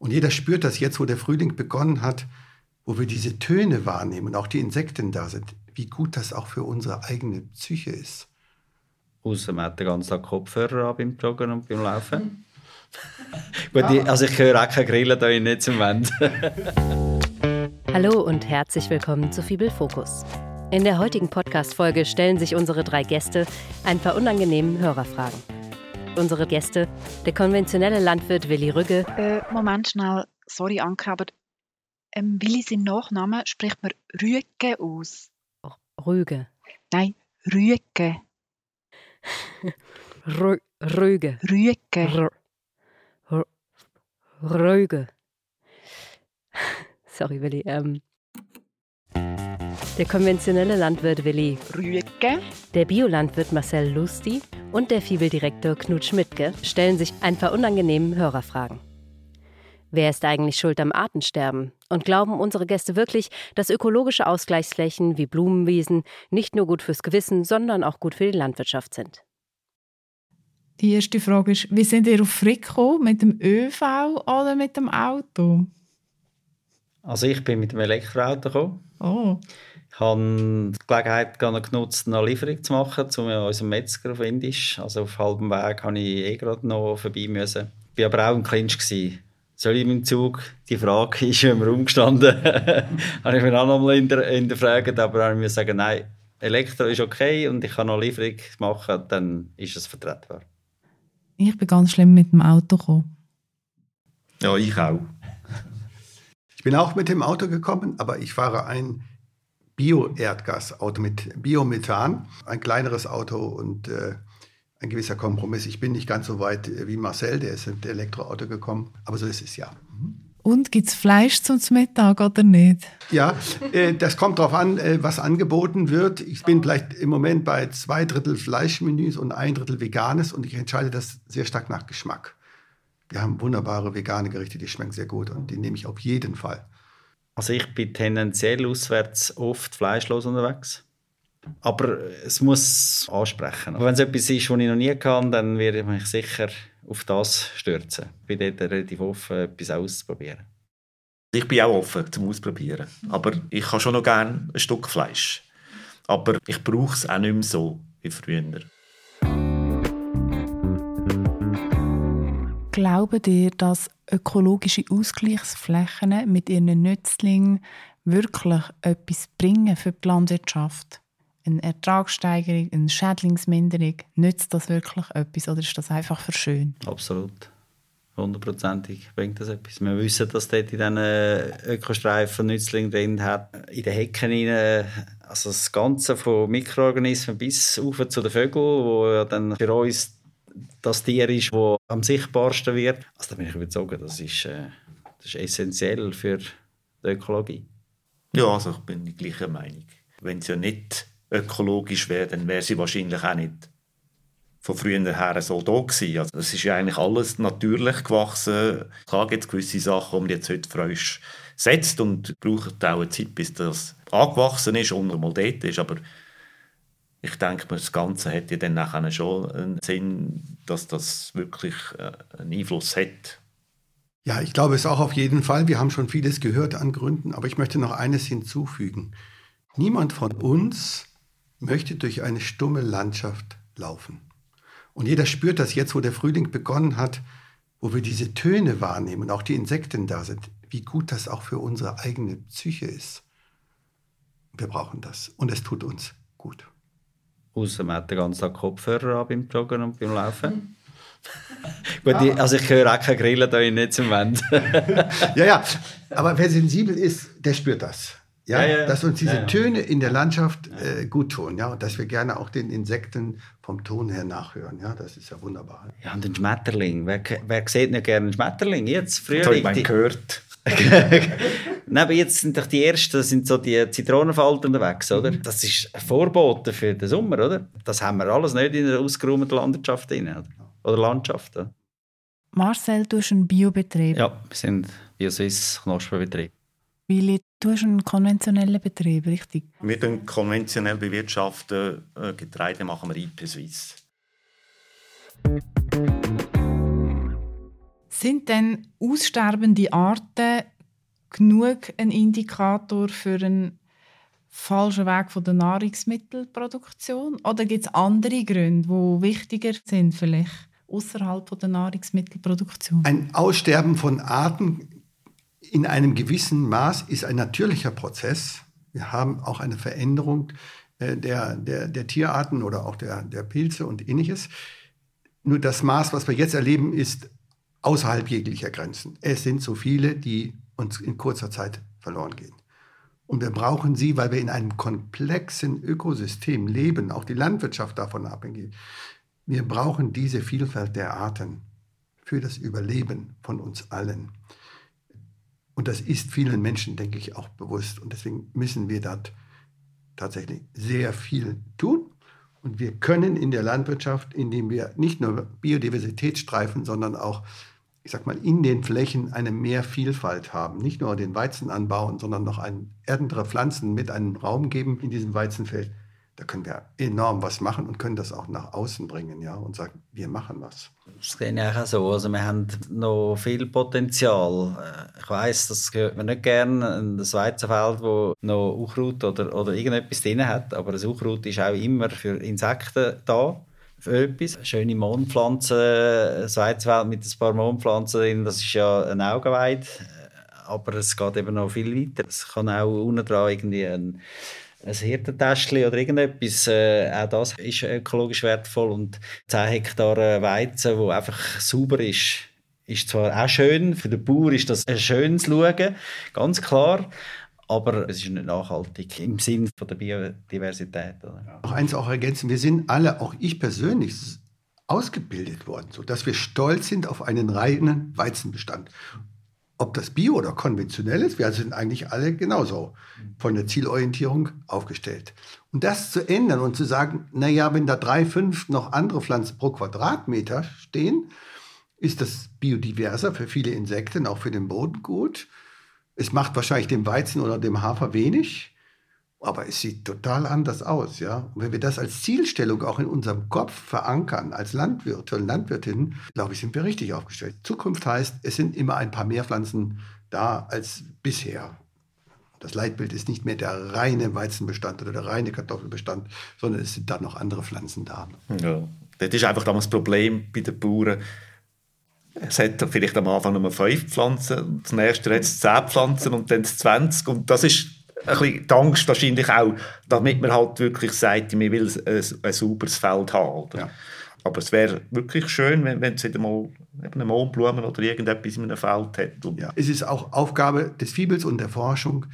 Und jeder spürt das jetzt, wo der Frühling begonnen hat, wo wir diese Töne wahrnehmen, auch die Insekten da sind, wie gut das auch für unsere eigene Psyche ist. Außer man hat den ganzen Tag Kopfhörer an beim Joggen und beim Laufen. Gut, ah. also ich höre auch keine Grillen da nicht zum Wenden. Hallo und herzlich willkommen zu Fibel Fokus. In der heutigen Podcast-Folge stellen sich unsere drei Gäste ein paar unangenehmen Hörerfragen. Unsere Gäste, der konventionelle Landwirt Willi Rügge. Äh, Moment schnell, sorry Anke, aber ähm, Willi sein Nachname spricht man Rüge aus. Oh, Rüge. Nein, Rüge. Rü Rüge. Rüge. Rüge. Sorry, Willi. Ähm, der konventionelle Landwirt Willi Rüegge, der Biolandwirt Marcel Lusti und der Fibeldirektor Knut Schmidtke stellen sich ein paar unangenehmen Hörerfragen. Wer ist eigentlich schuld am Artensterben? Und glauben unsere Gäste wirklich, dass ökologische Ausgleichsflächen wie Blumenwiesen nicht nur gut fürs Gewissen, sondern auch gut für die Landwirtschaft sind? Die erste Frage ist, wie sind ihr auf Frick gekommen? Mit dem ÖV oder mit dem Auto? Also ich bin mit dem Elektroauto gekommen. Oh. Ich habe die Gelegenheit genutzt, eine Lieferung zu machen zu unserem Metzger auf Indisch. Also auf halbem Weg musste ich eh gerade noch vorbei. Müssen. Ich war aber auch im Clinch. Gewesen. Soll ich im Zug? Die Frage ist im Raum gestanden. habe ich mir auch noch mal hinterfragt, aber habe ich mir sagen, nein, Elektro ist okay und ich kann noch eine Lieferung machen, dann ist es vertretbar. Ich bin ganz schlimm mit dem Auto gekommen. Ja, ich auch. Ich bin auch mit dem Auto gekommen, aber ich fahre ein Bio-Erdgasauto mit Biomethan, ein kleineres Auto und äh, ein gewisser Kompromiss. Ich bin nicht ganz so weit wie Marcel, der ist mit Elektroauto gekommen, aber so ist es ja. Und gibt es Fleisch zum Mittag oder nicht? Ja, äh, das kommt darauf an, äh, was angeboten wird. Ich bin vielleicht im Moment bei zwei Drittel Fleischmenüs und ein Drittel Veganes und ich entscheide das sehr stark nach Geschmack. Wir haben wunderbare vegane Gerichte, die schmecken sehr gut und die nehme ich auf jeden Fall. Also ich bin tendenziell auswärts oft fleischlos unterwegs. Aber es muss ansprechen. wenn es etwas ist, was ich noch nie kann, dann werde ich mich sicher auf das stürzen. Ich bin dort relativ offen, etwas auszuprobieren. Ich bin auch offen zum Ausprobieren. Aber ich kann schon noch gerne ein Stück Fleisch. Aber ich brauche es auch nicht mehr so wie früher. Glauben ihr, dass ökologische Ausgleichsflächen mit ihren Nützlingen wirklich etwas bringen für die Landwirtschaft? Eine Ertragssteigerung, eine Schädlingsminderung, nützt das wirklich etwas oder ist das einfach für schön? Absolut. Hundertprozentig bringt das etwas. Wir wissen, dass dort in diesen Ökostreifen Nützlinge drin hat. In den Hecken rein, also das Ganze von Mikroorganismen bis auf zu den Vögeln, wo ja dann für uns das Tier ist, das am sichtbarsten wird. Also da bin ich überzeugt, das ist, äh, das ist essentiell für die Ökologie. Ja, also ich bin die gleicher Meinung. Wenn es ja nicht ökologisch wäre, dann wäre sie wahrscheinlich auch nicht von früher her so da gewesen. Also es ist ja eigentlich alles natürlich gewachsen. Klar gibt es gewisse Sachen, die man jetzt heute frisch setzt und braucht auch eine Zeit, bis das angewachsen ist und mal dort ist. Aber ich denke, das Ganze ja dann nachher schon einen Sinn, dass das wirklich äh, einen Einfluss hat. Ja, ich glaube es auch auf jeden Fall. Wir haben schon vieles gehört an Gründen, aber ich möchte noch eines hinzufügen. Niemand von uns möchte durch eine stumme Landschaft laufen. Und jeder spürt das jetzt, wo der Frühling begonnen hat, wo wir diese Töne wahrnehmen, auch die Insekten da sind, wie gut das auch für unsere eigene Psyche ist. Wir brauchen das und es tut uns gut. Außer man hat den ganzen Tag Kopfhörer an beim Joggen und beim Laufen. Gut, ah. also ich höre auch keine Grillen da nicht zum Wenden. ja, ja, aber wer sensibel ist, der spürt das. Ja, ja, ja. dass uns diese ja, Töne in der Landschaft äh, gut tun, ja, und dass wir gerne auch den Insekten vom Ton her nachhören, ja, das ist ja wunderbar. Ja, und den Schmetterling, wer, wer sieht nicht gerne einen Schmetterling? Jetzt, früher... Das habe ich gehört. Nein, aber jetzt sind doch die ersten, das sind so die Zitronenfalten unterwegs, oder? Mhm. Das ist ein Vorbote für den Sommer, oder? Das haben wir alles nicht in einer ausgeräumten Landwirtschaft drin, oder? oder Landschaft. Oder? Marcel, du hast einen Biobetrieb. Ja, wir sind Bioswiss Knospenbetrieb. Willi, du hast einen konventionellen Betrieb, richtig? Wir bewirtschaften konventionell bewirtschaften. Äh, Getreide machen wir IP Swiss. Sind denn aussterbende Arten genug ein Indikator für einen falschen Weg von der Nahrungsmittelproduktion? Oder gibt es andere Gründe, die wichtiger sind vielleicht außerhalb der Nahrungsmittelproduktion? Ein Aussterben von Arten in einem gewissen Maß ist ein natürlicher Prozess. Wir haben auch eine Veränderung äh, der, der, der Tierarten oder auch der, der Pilze und ähnliches. Nur das Maß, was wir jetzt erleben, ist außerhalb jeglicher Grenzen. Es sind so viele, die uns in kurzer Zeit verloren gehen. Und wir brauchen sie, weil wir in einem komplexen Ökosystem leben, auch die Landwirtschaft davon abhängig. Wir brauchen diese Vielfalt der Arten für das Überleben von uns allen. Und das ist vielen Menschen, denke ich, auch bewusst. Und deswegen müssen wir dort tatsächlich sehr viel tun. Und wir können in der Landwirtschaft, indem wir nicht nur Biodiversität streifen, sondern auch, ich sag mal, in den Flächen eine mehr Vielfalt haben. Nicht nur den Weizen anbauen, sondern noch ein, andere Pflanzen mit einem Raum geben in diesem Weizenfeld da können wir enorm was machen und können das auch nach außen bringen ja, und sagen, wir machen was. Das sehe ich auch so. Also wir haben noch viel Potenzial. Ich weiß, das gehört mir nicht gerne, das Weizenfeld, wo noch Unkraut oder, oder irgendetwas drin hat, aber das Unkraut ist auch immer für Insekten da. Etwas. Schöne Mondpflanzen, das Weizenfeld mit ein paar Mondpflanzen drin, das ist ja ein Augenweid. Aber es geht eben noch viel weiter. Es kann auch unten dran irgendwie ein ein Hirtentäschchen oder irgendetwas, äh, auch das ist ökologisch wertvoll. Und 10 Hektar äh, Weizen, wo einfach sauber ist, ist zwar auch schön, für den Bauer ist das ein schönes Schauen, ganz klar, aber es ist nicht nachhaltig im Sinne der Biodiversität. Oder? Noch eins auch ergänzen, wir sind alle, auch ich persönlich, ausgebildet worden, sodass wir stolz sind auf einen reinen Weizenbestand ob das Bio oder konventionell ist, wir sind eigentlich alle genauso von der Zielorientierung aufgestellt. Und das zu ändern und zu sagen, naja, wenn da drei, fünf noch andere Pflanzen pro Quadratmeter stehen, ist das biodiverser für viele Insekten, auch für den Boden gut. Es macht wahrscheinlich dem Weizen oder dem Hafer wenig. Aber es sieht total anders aus, ja. Und wenn wir das als Zielstellung auch in unserem Kopf verankern, als Landwirte und Landwirtinnen, glaube ich, sind wir richtig aufgestellt. Zukunft heißt, es sind immer ein paar mehr Pflanzen da als bisher. Das Leitbild ist nicht mehr der reine Weizenbestand oder der reine Kartoffelbestand, sondern es sind da noch andere Pflanzen da. Ja, das ist einfach damals das Problem bei den Bauern. Es hat vielleicht am Anfang nur fünf Pflanzen, das nächste hat es zehn Pflanzen und dann 20. Und das ist ein bisschen die Angst wahrscheinlich auch, damit man halt wirklich sagt, man will ein, ein sauberes Feld haben. Ja. Aber es wäre wirklich schön, wenn, wenn es wieder mal eine Mohnblumen oder irgendetwas in einem Feld hat. Ja. Es ist auch Aufgabe des Fiebels und der Forschung,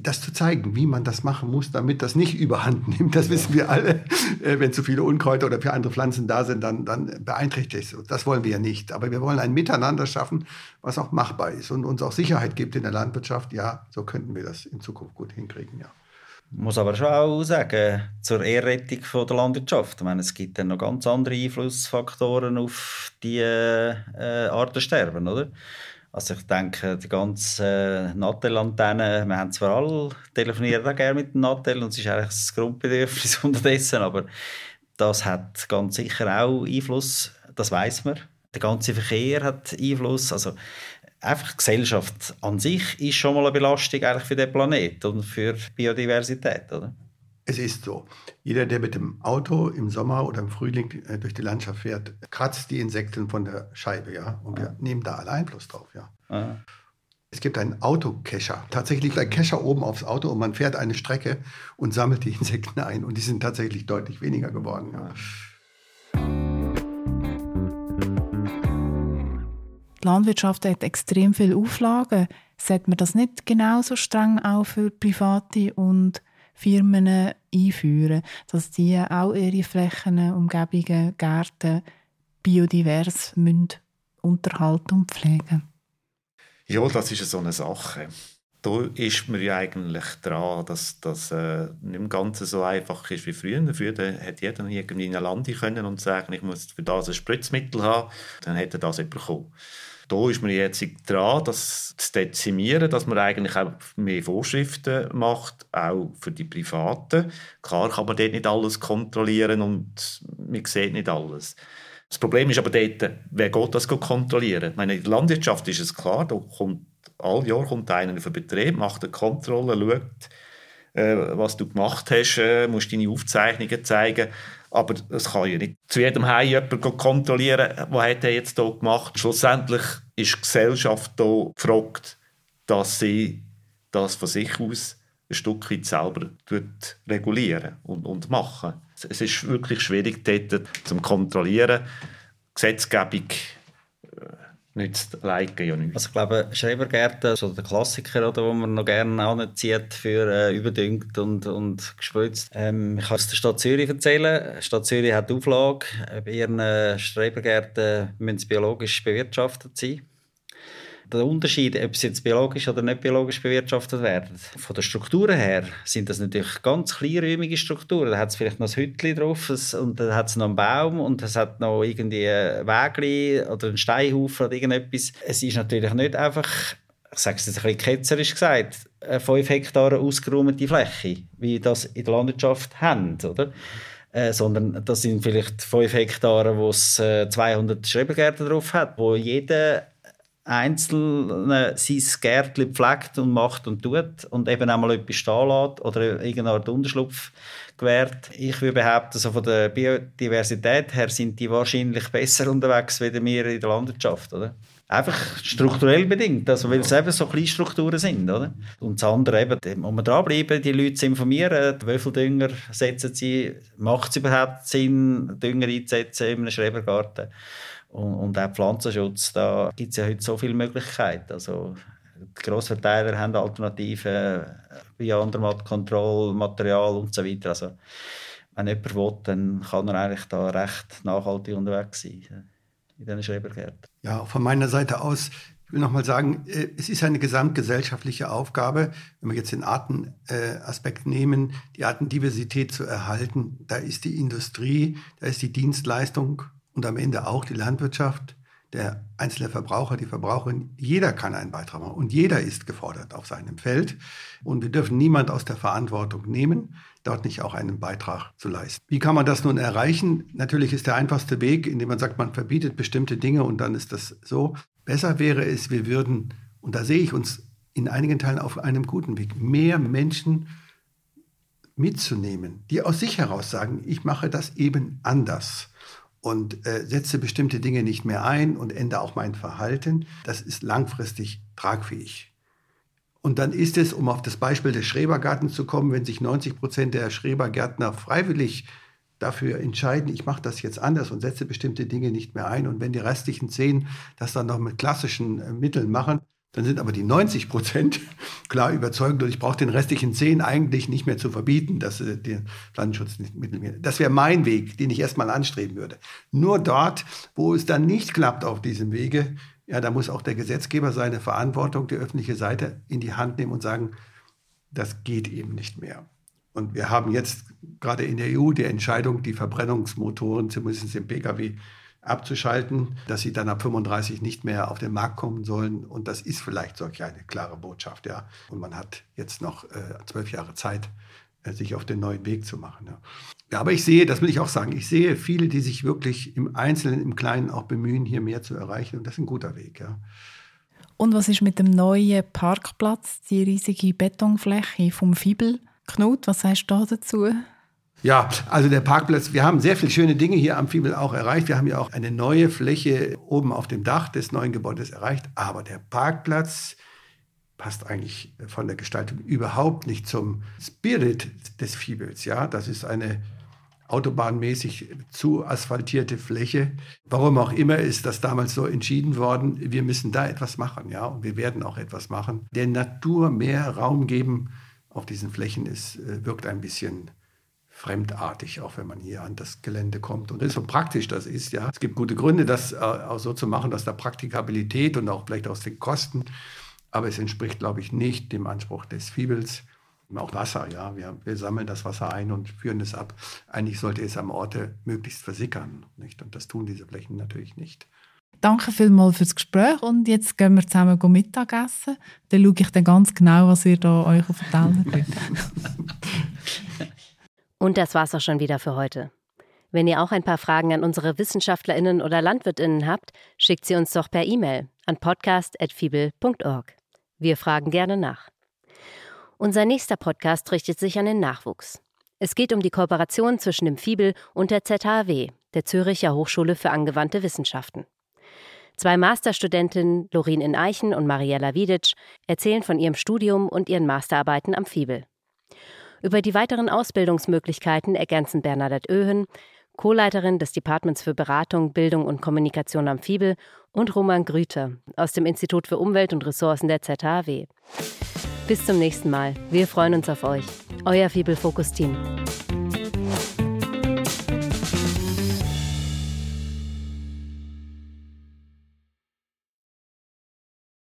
das zu zeigen, wie man das machen muss, damit das nicht überhand nimmt. Das wissen wir alle. Äh, wenn zu viele Unkräuter oder für andere Pflanzen da sind, dann, dann beeinträchtigt es. Das wollen wir ja nicht. Aber wir wollen ein Miteinander schaffen, was auch machbar ist und uns auch Sicherheit gibt in der Landwirtschaft. Ja, so könnten wir das in Zukunft gut hinkriegen. Ja. Ich muss aber schon auch sagen, zur Ehrrettung der Landwirtschaft. Ich meine, es gibt dann noch ganz andere Einflussfaktoren auf die äh, Artensterben, oder? Also ich denke, die ganze äh, Nattel-Antenne, wir haben zwar alle telefonieren auch gerne mit dem Nattel und es ist eigentlich das Grundbedürfnis unterdessen, aber das hat ganz sicher auch Einfluss, das weiß man. Der ganze Verkehr hat Einfluss, also einfach die Gesellschaft an sich ist schon mal eine Belastung eigentlich für den Planeten und für die Biodiversität, oder? Es ist so. Jeder, der mit dem Auto im Sommer oder im Frühling äh, durch die Landschaft fährt, kratzt die Insekten von der Scheibe, ja. Und wir ah. nehmen da alle Einfluss drauf, ja. Ah. Es gibt einen Autocacher, tatsächlich ein Cacher oben aufs Auto und man fährt eine Strecke und sammelt die Insekten ein. Und die sind tatsächlich deutlich weniger geworden. Ja. Die Landwirtschaft hat extrem viele Auflagen. Sollte man das nicht genauso streng auch für Private und Firmen einführen, dass die auch ihre Flächen, Umgebungen, Gärten biodivers unterhalten und pflegen Ja, das ist so eine Sache. Da ist man ja eigentlich dran, dass das äh, nicht im Ganzen so einfach ist wie früher. Früher hätte jeder irgendwie in ein Land können und sagen, ich muss für das ein Spritzmittel haben, dann hätte er das bekommen da ist man jetzt dran, das zu dezimieren, dass man eigentlich auch mehr Vorschriften macht, auch für die Privaten. Klar kann man dort nicht alles kontrollieren und man sieht nicht alles. Das Problem ist aber dort, wer geht das kontrollieren? Ich meine, in der Landwirtschaft ist es klar, da kommt, all Jahr kommt einer auf den Betrieb, macht eine Kontrolle, schaut, äh, was du gemacht hast, äh, musst deine Aufzeichnungen zeigen. Aber es kann ja nicht zu jedem Heim jemand kontrollieren, was hat er jetzt hier gemacht. Schlussendlich ist die Gesellschaft hier gefragt, dass sie das von sich aus ein Stück weit selber regulieren und, und machen. Es ist wirklich schwierig, dort zu kontrollieren. Gesetzgebung nützt Leiken ja nicht. Also ich glaube, Schrebergärten, so der Klassiker, oder, wo man noch gerne anzieht für äh, überdüngt und, und gespritzt. Ähm, ich kann es der Stadt Zürich erzählen. Die Stadt Zürich hat die Auflage, bei ihren Schrebergärten müssen biologisch bewirtschaftet sein der Unterschied, ob sie jetzt biologisch oder nicht biologisch bewirtschaftet werden. Von der Struktur her sind das natürlich ganz kleinräumige Strukturen. Da hat es vielleicht noch ein Hütchen drauf und dann hat es noch einen Baum und es hat noch irgendwie ein Wägli oder einen Steinhaufen oder irgendetwas. Es ist natürlich nicht einfach ich sage es jetzt ein bisschen ketzerisch gesagt, eine 5 Hektar ausgeräumte Fläche, wie das in der Landwirtschaft haben, oder? Äh, sondern das sind vielleicht 5 Hektare, wo es äh, 200 Schrebergärten drauf hat, wo jeder Einzelne sein Gärtchen pflegt und macht und tut und eben einmal etwas stehen lässt oder irgendeine Art Unterschlupf gewährt. Ich würde behaupten, so von der Biodiversität her sind die wahrscheinlich besser unterwegs als wir in der Landwirtschaft, oder? Einfach strukturell bedingt, also weil es eben so kleine Strukturen sind, oder? Und das andere eben, da muss man dranbleiben, die Leute zu informieren, wie viel Dünger setzen sie, macht es überhaupt Sinn, Dünger einzusetzen in einem Schrebergarten? Und, und auch Pflanzenschutz, da gibt es ja heute so viele Möglichkeiten. Also, die Grossverteiler haben Alternativen wie Andermatt, Control, und so weiter. Also, wenn jemand will, dann kann er eigentlich da recht nachhaltig unterwegs sein in diesen Schrebergärten. Ja, von meiner Seite aus, ich will nochmal sagen, äh, es ist eine gesamtgesellschaftliche Aufgabe, wenn wir jetzt den Artenaspekt nehmen, die Artendiversität zu erhalten. Da ist die Industrie, da ist die Dienstleistung und am Ende auch die Landwirtschaft, der einzelne Verbraucher, die Verbraucherin, jeder kann einen Beitrag machen und jeder ist gefordert auf seinem Feld. Und wir dürfen niemand aus der Verantwortung nehmen, dort nicht auch einen Beitrag zu leisten. Wie kann man das nun erreichen? Natürlich ist der einfachste Weg, indem man sagt, man verbietet bestimmte Dinge und dann ist das so. Besser wäre es, wir würden, und da sehe ich uns in einigen Teilen auf einem guten Weg, mehr Menschen mitzunehmen, die aus sich heraus sagen, ich mache das eben anders und äh, setze bestimmte Dinge nicht mehr ein und ändere auch mein Verhalten, das ist langfristig tragfähig. Und dann ist es, um auf das Beispiel des Schrebergartens zu kommen, wenn sich 90 Prozent der Schrebergärtner freiwillig dafür entscheiden, ich mache das jetzt anders und setze bestimmte Dinge nicht mehr ein. Und wenn die restlichen zehn das dann noch mit klassischen äh, Mitteln machen, dann sind aber die 90 Prozent klar überzeugt und ich brauche den restlichen 10 eigentlich nicht mehr zu verbieten, dass äh, den Pflanzenschutzmittel. Das wäre mein Weg, den ich erstmal anstreben würde. Nur dort, wo es dann nicht klappt auf diesem Wege, ja, da muss auch der Gesetzgeber seine Verantwortung, die öffentliche Seite in die Hand nehmen und sagen, das geht eben nicht mehr. Und wir haben jetzt gerade in der EU die Entscheidung, die Verbrennungsmotoren, zumindest im Pkw, abzuschalten, dass sie dann ab 35 nicht mehr auf den Markt kommen sollen. Und das ist vielleicht solch eine klare Botschaft, ja. Und man hat jetzt noch äh, zwölf Jahre Zeit, äh, sich auf den neuen Weg zu machen. Ja. ja. aber ich sehe, das will ich auch sagen, ich sehe viele, die sich wirklich im Einzelnen, im Kleinen auch bemühen, hier mehr zu erreichen. Und das ist ein guter Weg, ja. Und was ist mit dem neuen Parkplatz, die riesige Betonfläche vom Fibel? Knut, was sagst du da dazu? Ja, also der Parkplatz, wir haben sehr viele schöne Dinge hier am Fiebel auch erreicht. Wir haben ja auch eine neue Fläche oben auf dem Dach des neuen Gebäudes erreicht. Aber der Parkplatz passt eigentlich von der Gestaltung überhaupt nicht zum Spirit des Fiebels. Ja, das ist eine autobahnmäßig zu asphaltierte Fläche. Warum auch immer ist das damals so entschieden worden. Wir müssen da etwas machen, ja, und wir werden auch etwas machen. Der Natur mehr Raum geben auf diesen Flächen ist, äh, wirkt ein bisschen fremdartig, auch wenn man hier an das Gelände kommt. Und so praktisch das ist, ja. Es gibt gute Gründe, das äh, auch so zu machen, aus der Praktikabilität und auch vielleicht aus den Kosten. Aber es entspricht, glaube ich, nicht dem Anspruch des Fiebels. Auch Wasser, ja. Wir, wir sammeln das Wasser ein und führen es ab. Eigentlich sollte es am Orte möglichst versickern. Nicht? Und das tun diese Flächen natürlich nicht. Danke vielmals fürs Gespräch und jetzt gehen wir zusammen Mittagessen. Dann schaue ich dann ganz genau, was ihr da euch den Teller Und das war's auch schon wieder für heute. Wenn ihr auch ein paar Fragen an unsere WissenschaftlerInnen oder LandwirtInnen habt, schickt sie uns doch per E-Mail an podcast.fibel.org. Wir fragen gerne nach. Unser nächster Podcast richtet sich an den Nachwuchs. Es geht um die Kooperation zwischen dem Fibel und der ZHW, der Züricher Hochschule für angewandte Wissenschaften. Zwei Masterstudentinnen, Lorin in Eichen und Mariella Wieditsch, erzählen von ihrem Studium und ihren Masterarbeiten am Fibel. Über die weiteren Ausbildungsmöglichkeiten ergänzen Bernadette Öhen, Co-Leiterin des Departments für Beratung, Bildung und Kommunikation am Fibel und Roman Grüter aus dem Institut für Umwelt und Ressourcen der ZHW. Bis zum nächsten Mal. Wir freuen uns auf euch. Euer Fibel Fokus Team.